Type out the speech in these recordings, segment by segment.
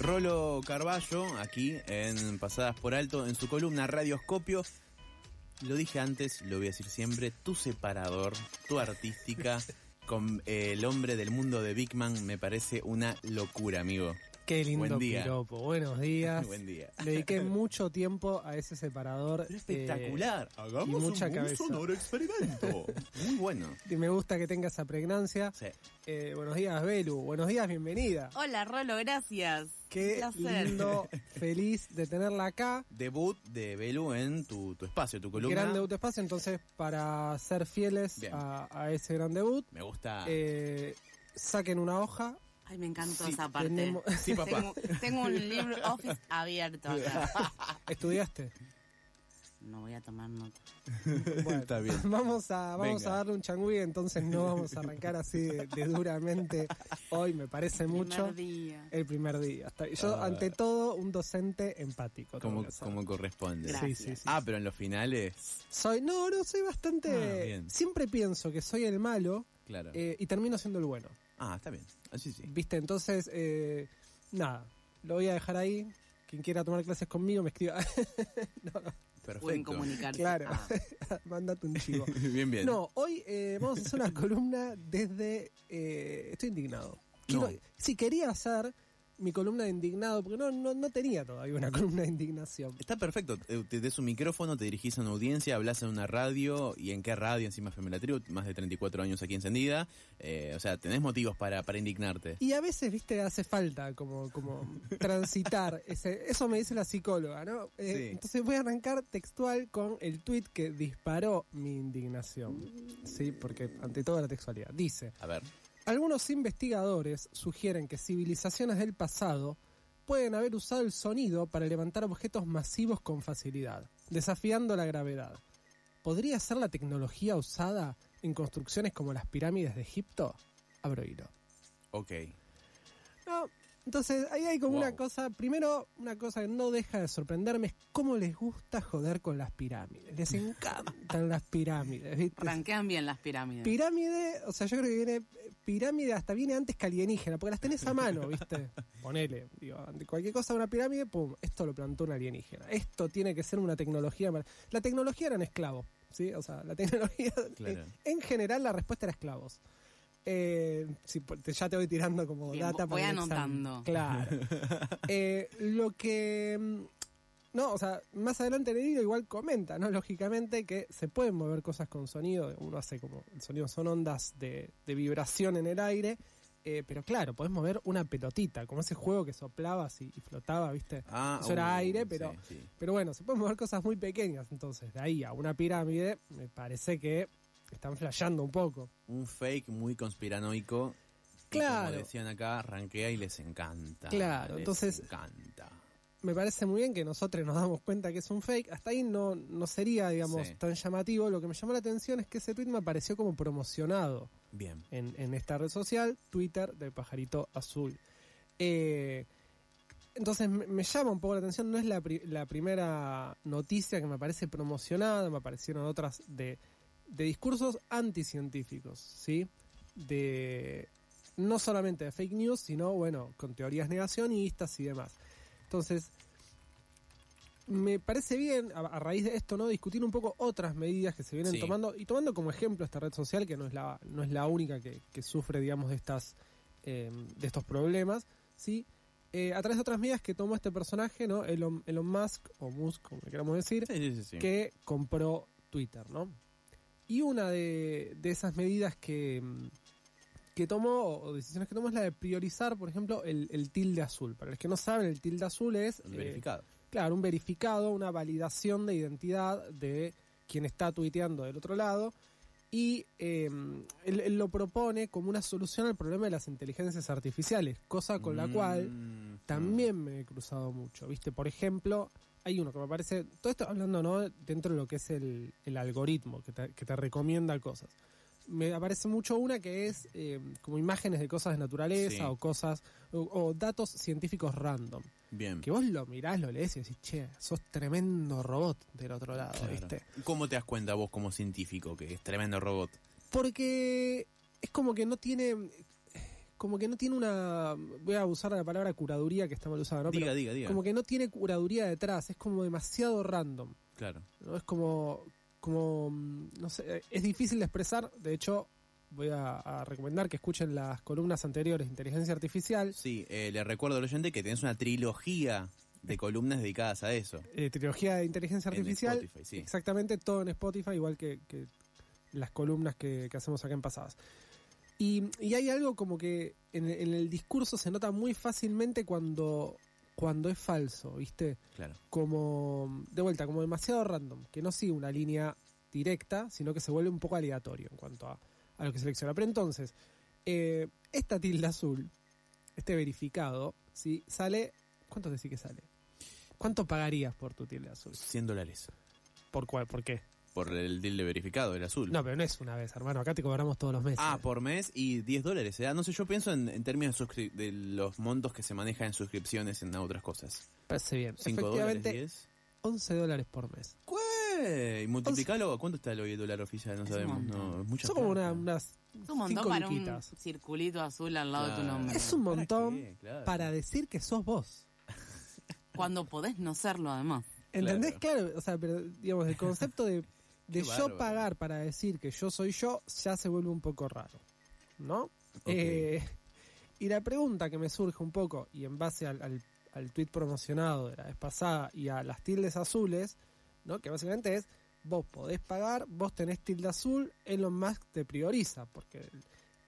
Rolo Carballo, aquí en Pasadas por Alto, en su columna Radioscopio. Lo dije antes, lo voy a decir siempre, tu separador, tu artística, con eh, el hombre del mundo de Big Man, me parece una locura, amigo. Qué lindo Buen día. piropo. Buenos días. Buen día. Dediqué mucho tiempo a ese separador. Pero espectacular. eh, y mucha cabeza. experimento. Muy bueno. Y me gusta que tenga esa pregnancia. Sí. Eh, buenos días, Belu. Buenos días, bienvenida. Hola, Rolo, gracias. Qué placer. lindo, feliz de tenerla acá. Debut de Belu en tu, tu espacio, tu columna. Gran debut de espacio, entonces para ser fieles a ese gran debut, Me gusta. eh, saquen una hoja. Ay, me encantó Sí, esa parte. tenemos- Sí, papá. Tengo, tengo un libro office abierto acá. ¿Estudiaste? No voy a tomar nota. Bueno, Está bien. Vamos a, vamos Venga. a darle un changüí, entonces no vamos a arrancar así de, de duramente hoy, me parece mucho. Primer día. El primer día. Yo, Ah. ante todo, un docente empático. Como, corresponde. Sí, sí, sí. Ah, pero en los finales, Soy, no, no, soy bastante. Ah, bien. siempre pienso que soy el malo claro. eh, y termino siendo el bueno. Ah, está bien. Así sí. ¿Viste? Entonces, eh, nada, lo voy a dejar ahí. Quien quiera tomar clases conmigo me escriba. Pueden Perfecto. comunicarse. claro, Ah, mándate un chivo. bien, bien. No, hoy eh, vamos a hacer una columna desde... eh, estoy indignado. Quiero- No. Sí, quería hacer mi columna de indignado, porque no, no, no tenía todavía una columna de indignación. Está perfecto. Eh, Te des un micrófono, te dirigís a una audiencia, hablas en una radio. ¿Y en qué radio? Encima FM Tribu, más de 34 años aquí encendida. Eh, o sea, tenés motivos para, para indignarte. Y a veces, viste, hace falta como, como transitar. Ese, eso me dice la psicóloga, ¿no? Eh, Sí. Entonces voy a arrancar textual con el tweet que disparó mi indignación. Sí, porque ante todo la textualidad. Dice, A ver. Algunos investigadores sugieren que civilizaciones del pasado pueden haber usado el sonido para levantar objetos masivos con facilidad, desafiando la gravedad. ¿Podría ser la tecnología usada en construcciones como las pirámides de Egipto? Abro hilo. Ok. No, entonces ahí hay como Wow. una cosa, primero una cosa que no deja de sorprenderme es cómo les gusta joder con las pirámides. Les encantan las pirámides, ¿viste? Ranquean bien las pirámides. Pirámide, o sea, yo creo que viene pirámide hasta viene antes que alienígena, porque las tenés a mano, ¿viste? Ponele, digo, ante cualquier cosa una pirámide, pum, esto lo plantó un alienígena. Esto tiene que ser una tecnología. La tecnología eran esclavos, ¿sí? O sea, la tecnología Claro. en, en general la respuesta era esclavos. Eh, te- ya te voy tirando como Bien, data voy para el examen. anotando. Claro. Eh, lo que. mm, No, o sea, más adelante el hilo igual comenta, ¿no? Lógicamente que se pueden mover cosas con sonido. Uno hace como. El sonido son ondas de, de vibración en el aire. eh, pero claro, podés mover una pelotita, como ese juego que soplabas y, y flotaba, ¿viste? Ah, Eso era uh, aire, pero- sí, sí. Pero bueno, se pueden mover cosas muy pequeñas. Entonces, de ahí a una pirámide, me parece que están flasheando un poco. Un fake muy conspiranoico. Claro. Como decían acá, rankea y les encanta. Claro, les entonces- encanta. me parece muy bien que nosotros nos damos cuenta que es un fake. Hasta ahí no, no sería, digamos, Sí. tan llamativo. Lo que me llamó la atención es que ese tweet me apareció como promocionado Bien. en, en esta red social, Twitter del pajarito azul. Eh, entonces me, me llama un poco la atención. No es la, pri- la primera noticia que me parece promocionada, me aparecieron otras de, de discursos anticientíficos, ¿sí? De no solamente de fake news, sino, bueno, con teorías negacionistas y demás. Entonces, me parece bien, a, a raíz de esto, ¿no? Discutir un poco otras medidas que se vienen Sí. tomando, y tomando como ejemplo esta red social, que no es la, no es la única que, que sufre, digamos, de estas eh, de estos problemas, ¿sí? Eh, a través de otras medidas que tomó este personaje, ¿no? Elon, Elon Musk, o Musk, como le queramos decir, Sí, sí, que compró Twitter, ¿no? Y una de, de esas medidas que, mm, que tomó, o decisiones que tomó, es la de priorizar, por ejemplo, el, el tilde azul. Para los que no saben, el tilde azul es, El eh, verificado. claro, un verificado, una validación de identidad de quien está tuiteando del otro lado. Y eh, él, él lo propone como una solución al problema de las inteligencias artificiales, cosa con la cual Mm, también me he cruzado mucho, ¿viste? Por ejemplo, hay uno que me parece, todo esto hablando, ¿no? Dentro de lo que es el, el algoritmo, que te, que te recomienda cosas. Me aparece mucho una que es eh, como imágenes de cosas de naturaleza Sí. o cosas, o, o datos científicos random. Bien. Que vos lo mirás, lo lees y decís, che, sos tremendo robot del otro lado, Claro. ¿viste? ¿Cómo te das cuenta vos como científico que es tremendo robot? Porque es como que no tiene. Como que no tiene una. Voy a usar la palabra curaduría que está mal usada, ¿no? diga, Pero diga, diga. como que no tiene curaduría detrás, es como demasiado random. Claro. ¿no? Es como. como mm, no sé, es difícil de expresar. De hecho, voy a, a recomendar que escuchen las columnas anteriores de inteligencia artificial. Sí, eh, le recuerdo al oyente que tenés una trilogía de columnas dedicadas a eso. eh, trilogía de inteligencia En artificial. Spotify, sí. Exactamente, todo en Spotify, igual que, que las columnas que, que hacemos acá en pasadas. Y, y hay algo como que en, en el discurso se nota muy fácilmente cuando, cuando es falso, ¿viste? Claro. Como, de vuelta, como demasiado random, que no sigue una línea directa, sino que se vuelve un poco aleatorio en cuanto a, a lo que selecciona. Pero entonces, eh, esta tilde azul, este verificado, ¿sí? sale, ¿cuánto decís que sale? ¿Cuánto pagarías por tu tilde azul? 100 dólares. ¿Por cuál? ¿Por qué? Por el deal de verificado, el azul. No, pero no es una vez, hermano. Acá te cobramos todos los meses. Ah, por mes y 10 dólares. ¿eh? No sé, yo pienso en, en términos de, los montos que se manejan en suscripciones en otras cosas. Parece bien. 5 dólares, Efectivamente, 10. 11 dólares por mes. ¿Qué? Y multiplicalo, ¿cuánto está el hoy el dólar oficial? No Es sabemos. No, es mucha Son como una- unas Es un montón cinco para un circulito azul al lado de tu nombre. Es un ¿Para montón? Claro. para decir que sos vos. Cuando podés no serlo, además. ¿Entendés? Claro. o sea, pero digamos, el concepto de, de yo pagar para decir que yo soy yo ya se vuelve un poco raro. ¿No? Eh, y la pregunta que me surge un poco, y en base al, al, al tweet promocionado de la vez pasada y a las tildes azules, ¿no? Que básicamente es, vos podés pagar, vos tenés tilde azul, Elon Musk te prioriza, porque el-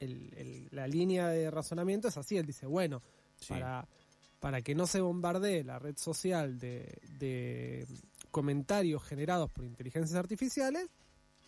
el- el- la línea de razonamiento es así, él dice, bueno, Sí. para, para que no se bombardee la red social de, de comentarios generados por inteligencias artificiales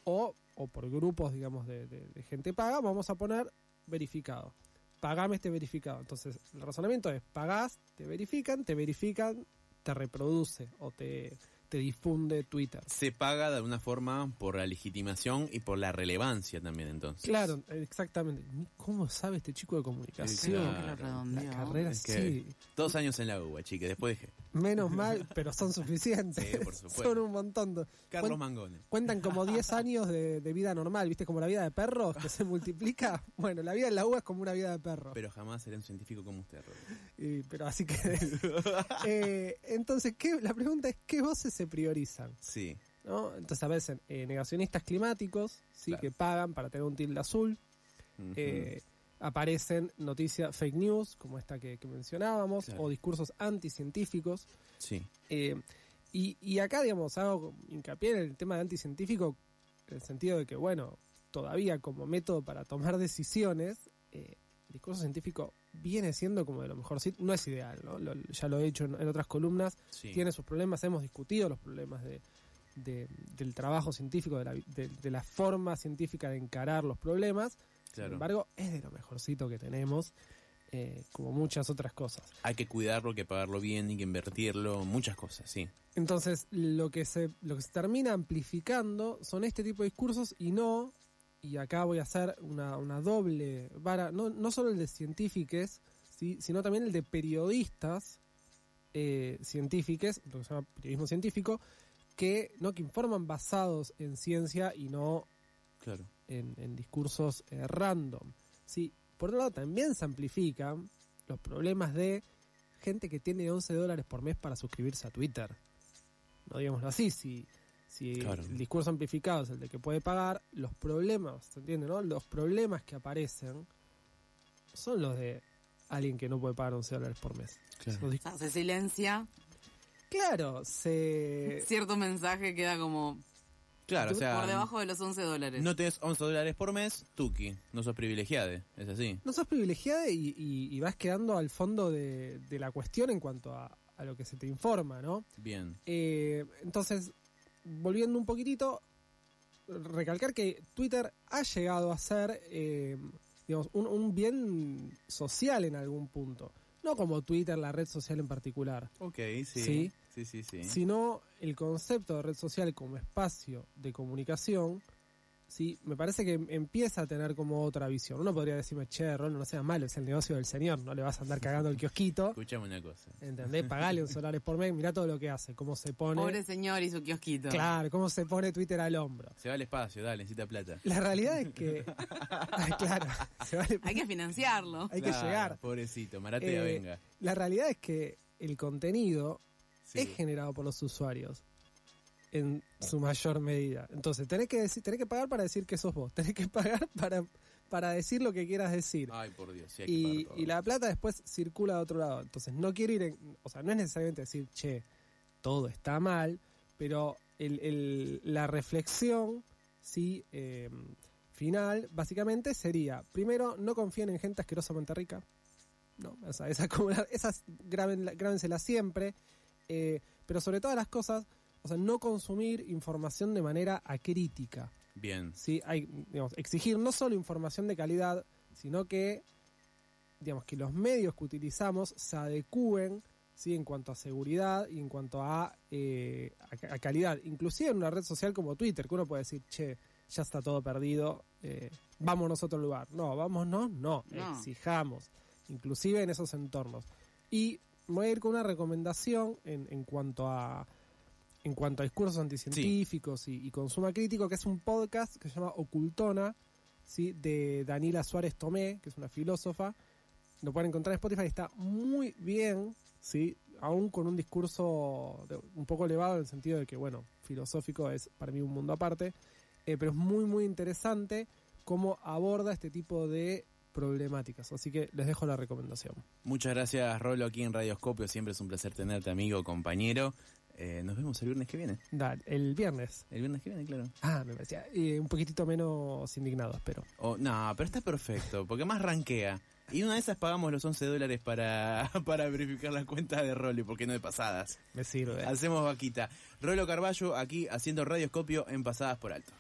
o, o por grupos, digamos, de, de- de gente paga, vamos a poner verificado. Pagame este verificado. Entonces, el razonamiento es, pagás, te verifican, te verifican, te reproduce o te, te difunde Twitter. Se paga de alguna forma por la legitimación y por la relevancia también, entonces. Claro, exactamente. ¿Cómo sabe este chico de comunicación? Claro. La carrera Es que- sí. Dos años en la UBA, chique. Después dije, Menos mal, pero son suficientes. Sí, por supuesto. son un montón. de- Carlos Cuen- Mangone. Cuentan como 10 años de, de vida normal, ¿viste? Como la vida de perros que se multiplica. Bueno, la vida en la UBA es como una vida de perro. Pero jamás seré un científico como usted, Rodrigo. Y- pero así que. Eh, entonces, ¿qué, la pregunta es: ¿qué voces se priorizan? Sí. ¿no? Entonces, a veces, eh, negacionistas climáticos, ¿sí? Claro. que pagan para tener un tilde azul. Eh, aparecen noticias fake news, como esta que, que mencionábamos, Claro. o discursos anticientíficos. sí. Eh, y, y acá, digamos, hago hincapié en el tema de anticientífico, en el sentido de que, bueno, todavía como método para tomar decisiones, eh, el discurso científico viene siendo como de lo mejor. No es ideal, ¿no? Lo- ya lo he hecho en, en otras columnas, sí. tiene sus problemas, hemos discutido los problemas de, de- del trabajo científico, de la, de- de la forma científica de encarar los problemas. Sin embargo, es de lo mejorcito que tenemos, eh, como muchas otras cosas. Hay que cuidarlo, hay que pagarlo bien, hay que invertirlo, muchas cosas, sí. Entonces, lo que se, lo que se termina amplificando son este tipo de discursos y no, y acá voy a hacer una, una doble vara, no, no solo el de científicos, ¿sí? sino también el de periodistas eh, científicos, lo que se llama periodismo científico, que, ¿no? que informan basados en ciencia y no Claro. En, en discursos eh, random. ¿sí? Por otro lado, también se amplifican los problemas de gente que tiene 11 dólares por mes para suscribirse a Twitter. No digámoslo así, si, si Claro. el discurso amplificado es el de que puede pagar, los problemas, ¿se entiende? No? Los problemas que aparecen son los de alguien que no puede pagar 11 dólares por mes. Claro. O sea, se silencia, Claro, se... cierto mensaje queda como Claro, o sea, por debajo de los 11 dólares. no tenés 11 dólares por mes, tuki, no sos privilegiado, es así. no sos privilegiada y, y- y vas quedando al fondo de, de la cuestión en cuanto a, a lo que se te informa, ¿no? Bien. Eh, entonces, volviendo un poquitito, recalcar que Twitter ha llegado a ser, eh, digamos, un, un bien social en algún punto. no como Twitter, la red social en particular, Ok, sí. Sí. Sí, sí, sí. sino el concepto de red social como espacio de comunicación, sí, me parece que empieza a tener como otra visión. Uno podría decirme, che, Rolo, no sea malo, es el negocio del señor, no le vas a andar cagando el kiosquito. Escuchame una cosa. ¿Entendés? Pagale un solares por mes, mirá todo lo que hace, cómo se pone. Pobre señor y su kiosquito. Claro, cómo se pone Twitter al hombro. Se va al espacio, dale, necesita plata. La realidad es que. Ay, claro, se vale- Hay que financiarlo. hay que llegar. Pobrecito, Maratea, Eh, venga. La realidad es que el contenido Sí. es generado por los usuarios en su mayor medida. Entonces, tenés que decir, tenés que pagar para decir que sos vos, tenés que pagar para, para decir lo que quieras decir. Ay, por Dios, sí hay que y, y la plata después circula de otro lado. Entonces, no quiero ir en, o sea, no es necesariamente decir, che, todo está mal, pero el, el- la reflexión, sí, eh, final, básicamente sería, primero, no confíen en gente asquerosamente rica. No, o sea, esa, grábenla- grábenselas siempre. Eh, pero sobre todas las cosas, o sea, no consumir información de manera acrítica. Bien. ¿sí? Hay, digamos, exigir no solo información de calidad, sino que, digamos, que los medios que utilizamos se adecúen ¿sí? en cuanto a seguridad y en cuanto a, eh, a, a calidad. Inclusive en una red social como Twitter, que uno puede decir, che, ya está todo perdido, eh, vámonos a otro lugar. No, vámonos, no, No. exijamos, inclusive en esos entornos. Y voy a ir con una recomendación en, en cuanto a en cuanto a discursos anticientíficos y, y consumo crítico, que es un podcast que se llama Ocultona, ¿sí? de Daniela Suárez Tomé, que es una filósofa. Lo pueden encontrar en Spotify, está muy bien, ¿sí? aún con un discurso de- un poco elevado en el sentido de que, bueno, filosófico es para mí un mundo aparte, eh, pero es muy, muy interesante cómo aborda este tipo de problemáticas. Así que les dejo la recomendación. Muchas gracias, Rolo, aquí en Radioscopio. Siempre es un placer tenerte, amigo, compañero. Eh, nos vemos el viernes que viene. Dale, el viernes. El viernes que viene, claro. Ah, me parecía eh, un poquitito menos indignado, espero. Oh, no, pero está perfecto, porque más ranquea. Y una de esas pagamos los 11 dólares para, para verificar la cuenta de Rolo, y por qué no de pasadas. Me sirve. Hacemos vaquita. Rolo Carballo aquí haciendo radioscopio en Pasadas por Alto.